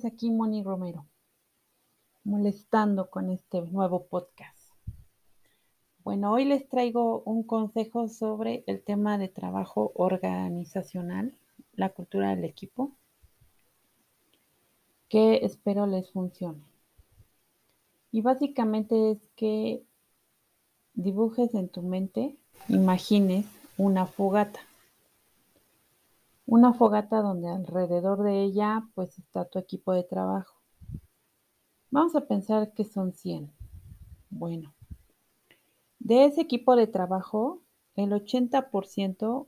aquí Moni Romero, molestando con este nuevo podcast. Bueno, hoy les traigo un consejo sobre el tema de trabajo organizacional, la cultura del equipo, que espero les funcione. Y básicamente es que dibujes en tu mente, imagines una fogata una fogata donde alrededor de ella pues está tu equipo de trabajo. Vamos a pensar que son 100. Bueno, de ese equipo de trabajo, el 80%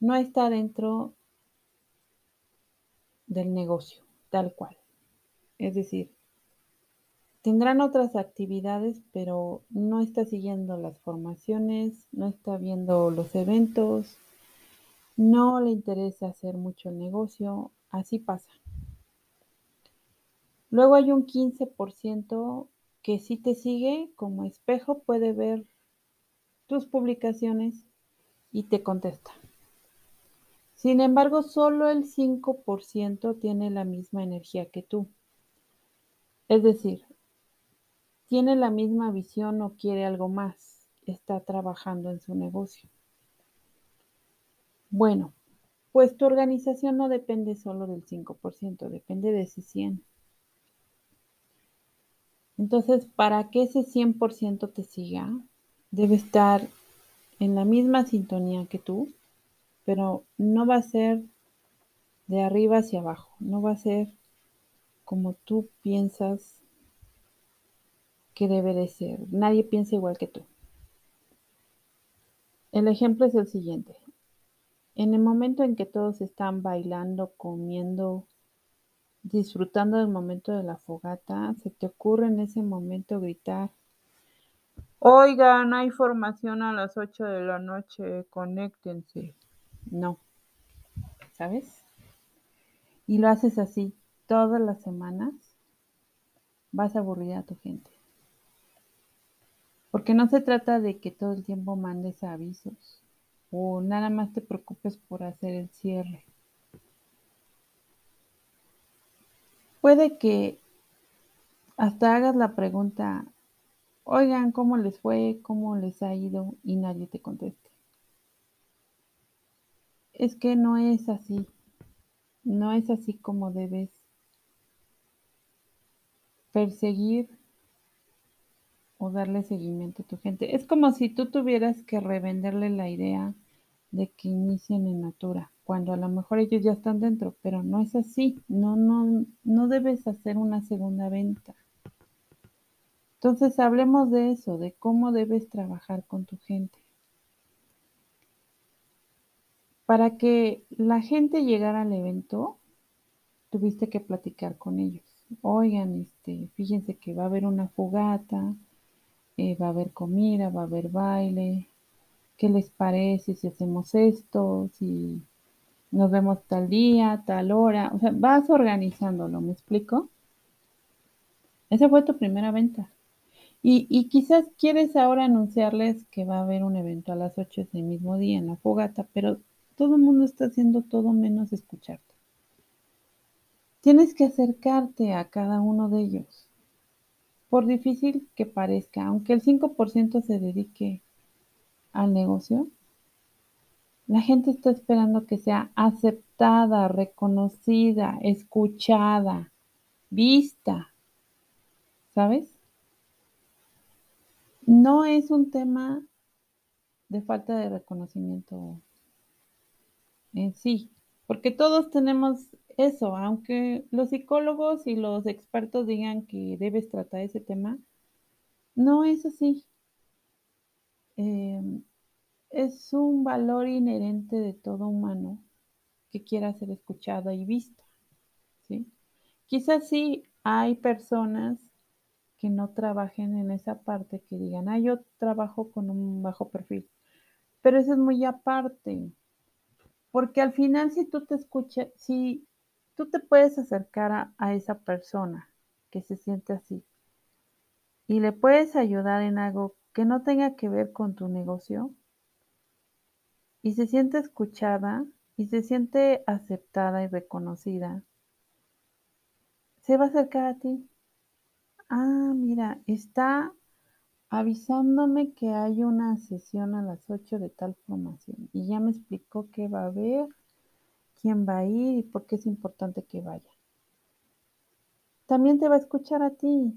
no está dentro del negocio, tal cual. Es decir, tendrán otras actividades, pero no está siguiendo las formaciones, no está viendo los eventos, no le interesa hacer mucho el negocio, así pasa. Luego hay un 15% que sí te sigue como espejo, puede ver tus publicaciones y te contesta. Sin embargo, solo el 5% tiene la misma energía que tú. Es decir, tiene la misma visión o quiere algo más, está trabajando en su negocio. Bueno, pues tu organización no depende solo del 5%, depende de ese 100. Entonces, para que ese 100% te siga, debe estar en la misma sintonía que tú, pero no va a ser de arriba hacia abajo, no va a ser como tú piensas que debe de ser. Nadie piensa igual que tú. El ejemplo es el siguiente. En el momento en que todos están bailando, comiendo, disfrutando del momento de la fogata, se te ocurre en ese momento gritar, oigan, hay formación a las 8 de la noche, conéctense. No, ¿sabes? Y lo haces así todas las semanas, vas a aburrir a tu gente. Porque no se trata de que todo el tiempo mandes avisos o nada más te preocupes por hacer el cierre. Puede que hasta hagas la pregunta, oigan, ¿cómo les fue? ¿Cómo les ha ido? Y nadie te conteste. Es que no es así. No es así como debes perseguir o darle seguimiento a tu gente. Es como si tú tuvieras que revenderle la idea de que inicien en Natura, cuando a lo mejor ellos ya están dentro, pero no es así. No, no, no debes hacer una segunda venta. Entonces hablemos de eso, de cómo debes trabajar con tu gente. Para que la gente llegara al evento, tuviste que platicar con ellos. Oigan, este, fíjense que va a haber una fogata, eh, va a haber comida, va a haber baile, ¿qué les parece si hacemos esto? Si nos vemos tal día, tal hora, o sea, vas organizándolo, ¿me explico? Esa fue tu primera venta. Y, y, quizás quieres ahora anunciarles que va a haber un evento a las 8 ese mismo día en la fogata, pero todo el mundo está haciendo todo menos escucharte. Tienes que acercarte a cada uno de ellos. Por difícil que parezca, aunque el 5% se dedique al negocio, la gente está esperando que sea aceptada, reconocida, escuchada, vista. ¿Sabes? No es un tema de falta de reconocimiento en sí, porque todos tenemos eso, aunque los psicólogos y los expertos digan que debes tratar ese tema, no es así. Em, es un valor inherente de todo humano que quiera ser escuchado y visto. ¿sí? Quizás sí hay personas que no trabajen en esa parte, que digan, ah, yo trabajo con un bajo perfil, pero eso es muy aparte, porque al final si tú te escuchas, si tú te puedes acercar a, esa persona que se siente así y le puedes ayudar en algo que no tenga que ver con tu negocio y se siente escuchada, y se siente aceptada y reconocida, se va a acercar a ti. Ah, mira, está avisándome que hay una sesión a las 8 de tal formación y ya me explicó qué va a haber, quién va a ir y por qué es importante que vaya. También te va a escuchar a ti,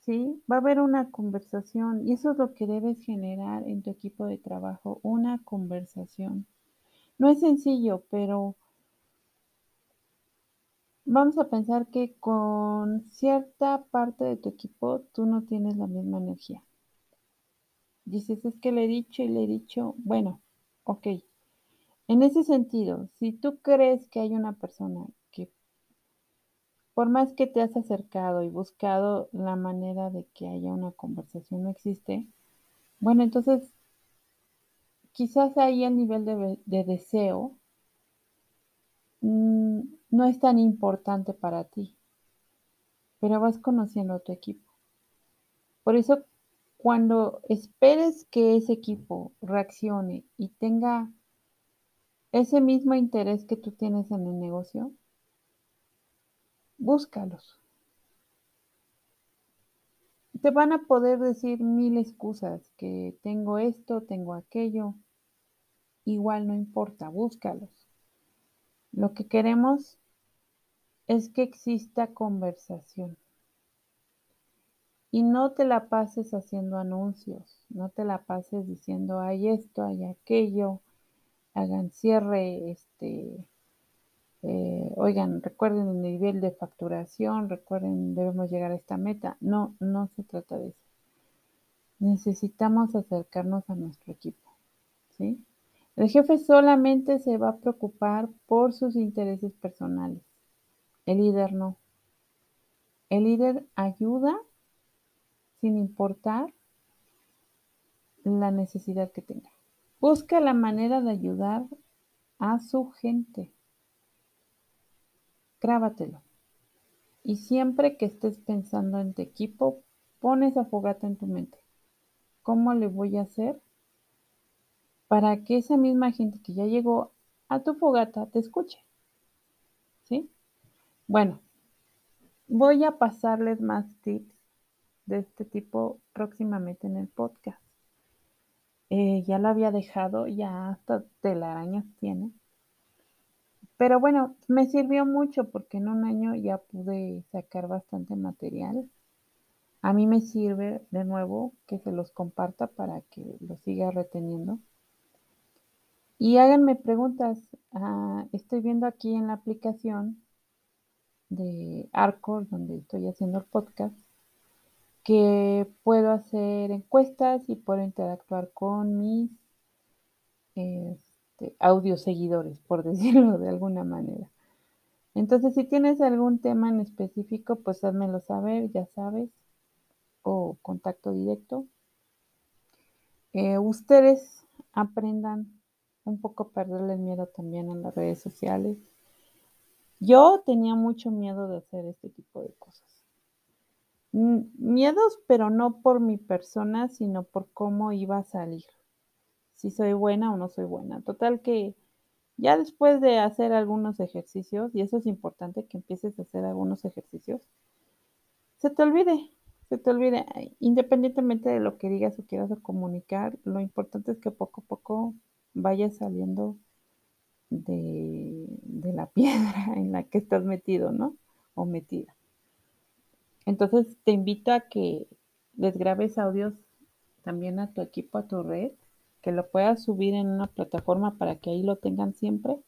¿sí? Va a haber una conversación y eso es lo que debes generar en tu equipo de trabajo, una conversación. No es sencillo, pero vamos a pensar que con cierta parte de tu equipo tú no tienes la misma energía. Dices, es que le he dicho y le he dicho, bueno, ok. En ese sentido, si tú crees que hay una persona que, por más que te has acercado y buscado la manera de que haya una conversación, no existe, bueno, entonces quizás ahí el nivel de, de deseo Mm, no es tan importante para ti, pero vas conociendo a tu equipo. Por eso, cuando esperes que ese equipo reaccione y tenga ese mismo interés que tú tienes en el negocio, búscalos. Te van a poder decir mil excusas, que tengo esto, tengo aquello. Igual no importa, búscalos. Lo que queremos es que exista conversación. Y no te la pases haciendo anuncios, no te la pases diciendo hay esto, hay aquello, hagan cierre, este, eh, oigan, recuerden el nivel de facturación, recuerden, debemos llegar a esta meta. No, no se trata de eso. Necesitamos acercarnos a nuestro equipo, ¿sí? El jefe solamente se va a preocupar por sus intereses personales. El líder no. El líder ayuda sin importar la necesidad que tenga. Busca la manera de ayudar a su gente. Grábatelo. Y siempre que estés pensando en tu equipo, pones esa fogata en tu mente. ¿Cómo le voy a hacer para que esa misma gente que ya llegó a tu fogata te escuche. ¿Sí? Bueno, voy a pasarles más tips de este tipo próximamente en el podcast. Eh, ya lo había dejado, ya hasta telarañas tiene. Pero bueno, me sirvió mucho porque en un año ya pude sacar bastante material. A mí me sirve de nuevo que se los comparta para que lo siga reteniendo. Y háganme preguntas. Ah, estoy viendo aquí en la aplicación de Arcor, donde estoy haciendo el podcast, que puedo hacer encuestas y puedo interactuar con mis este, audio seguidores, por decirlo de alguna manera. Entonces, si tienes algún tema en específico, pues házmelo saber, ya sabes, o contacto directo. Eh, ustedes aprendan un poco perderle el miedo también en las redes sociales. Yo tenía mucho miedo de hacer este tipo de cosas. Miedos, pero no por mi persona, sino por cómo iba a salir. Si soy buena o no soy buena. Total que ya después de hacer algunos ejercicios, y eso es importante que empieces a hacer algunos ejercicios, se te olvide, se te olvide, independientemente de lo que digas o quieras comunicar, lo importante es que poco a poco vaya saliendo de, la piedra en la que estás metido, ¿no? O metida. Entonces te invito a que les grabes audios también a tu equipo, a tu red, que lo puedas subir en una plataforma para que ahí lo tengan siempre.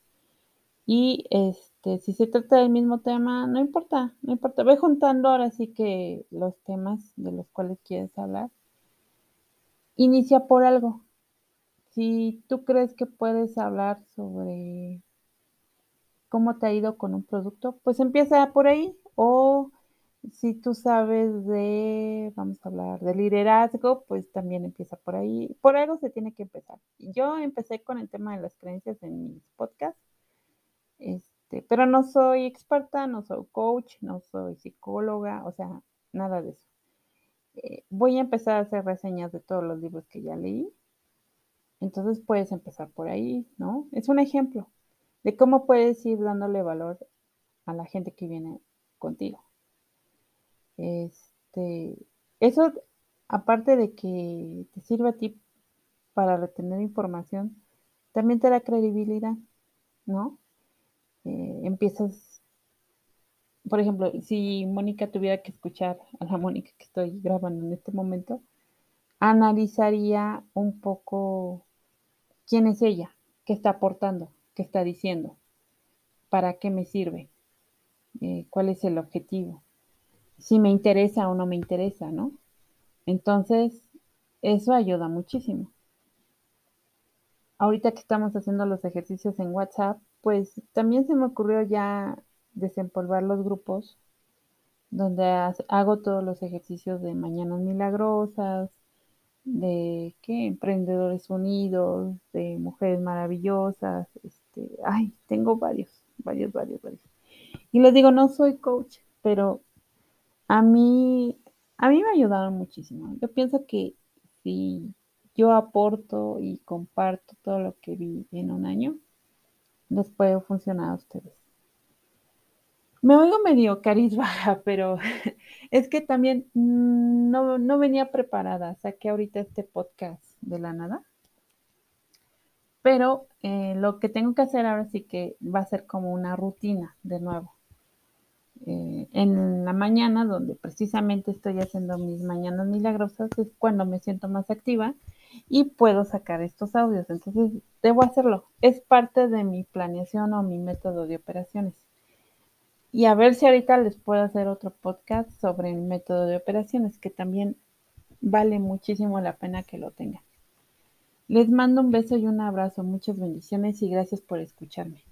Y este, si se trata del mismo tema, no importa, no importa. Ve juntando ahora sí que los temas de los cuales quieres hablar. Inicia por algo. Si tú crees que puedes hablar sobre cómo te ha ido con un producto, pues empieza por ahí. O si tú sabes de, vamos a hablar de liderazgo, pues también empieza por ahí. Por algo se tiene que empezar. Yo empecé con el tema de las creencias en mis podcasts, este, pero no soy experta, no soy coach, no soy psicóloga, o sea, nada de eso. Eh, voy a empezar a hacer reseñas de todos los libros que ya leí entonces puedes empezar por ahí, ¿no? Es un ejemplo. de cómo puedes ir dándole valor a la gente que viene contigo. Este, eso, aparte de que te sirve a ti para retener información, también te da credibilidad, ¿no? Eh, empiezas, por ejemplo, si Mónica tuviera que escuchar a la Mónica que estoy grabando en este momento, analizaría un poco quién es ella, qué está aportando, qué está diciendo, para qué me sirve, eh, cuál es el objetivo, si me interesa o no me interesa, ¿no? Entonces, eso ayuda muchísimo. Ahorita que estamos haciendo los ejercicios en WhatsApp, pues también se me ocurrió ya desempolvar los grupos donde hago todos los ejercicios de Mañanas Milagrosas, de ¿qué? Emprendedores Unidos, de Mujeres Maravillosas, este, ay, tengo varios, varios, varios, varios. Y les digo, no soy coach, pero a mí, a mí me ayudaron muchísimo. Yo pienso que si yo aporto y comparto todo lo que vi en un año, les puede funcionar a ustedes. Me oigo medio cariz baja, pero es que también mm, no, no venía preparada. Saqué ahorita este podcast de la nada. Pero eh, lo que tengo que hacer ahora sí que va a ser como una rutina de nuevo. Eh, en la mañana, donde precisamente estoy haciendo mis mañanas milagrosas, es cuando me siento más activa y puedo sacar estos audios. Entonces, debo hacerlo. Es parte de mi planeación o mi método de operaciones. Y a ver si ahorita les puedo hacer otro podcast sobre el método de operaciones, que también vale muchísimo la pena que lo tengan. Les mando un beso y un abrazo, muchas bendiciones y gracias por escucharme.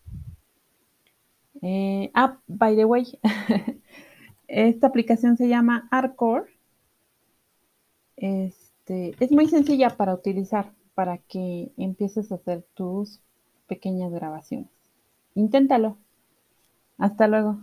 Eh, ah, by the way, esta aplicación se llama Arcore. Este, es muy sencilla para utilizar para que empieces a hacer tus pequeñas grabaciones. Inténtalo. Hasta luego.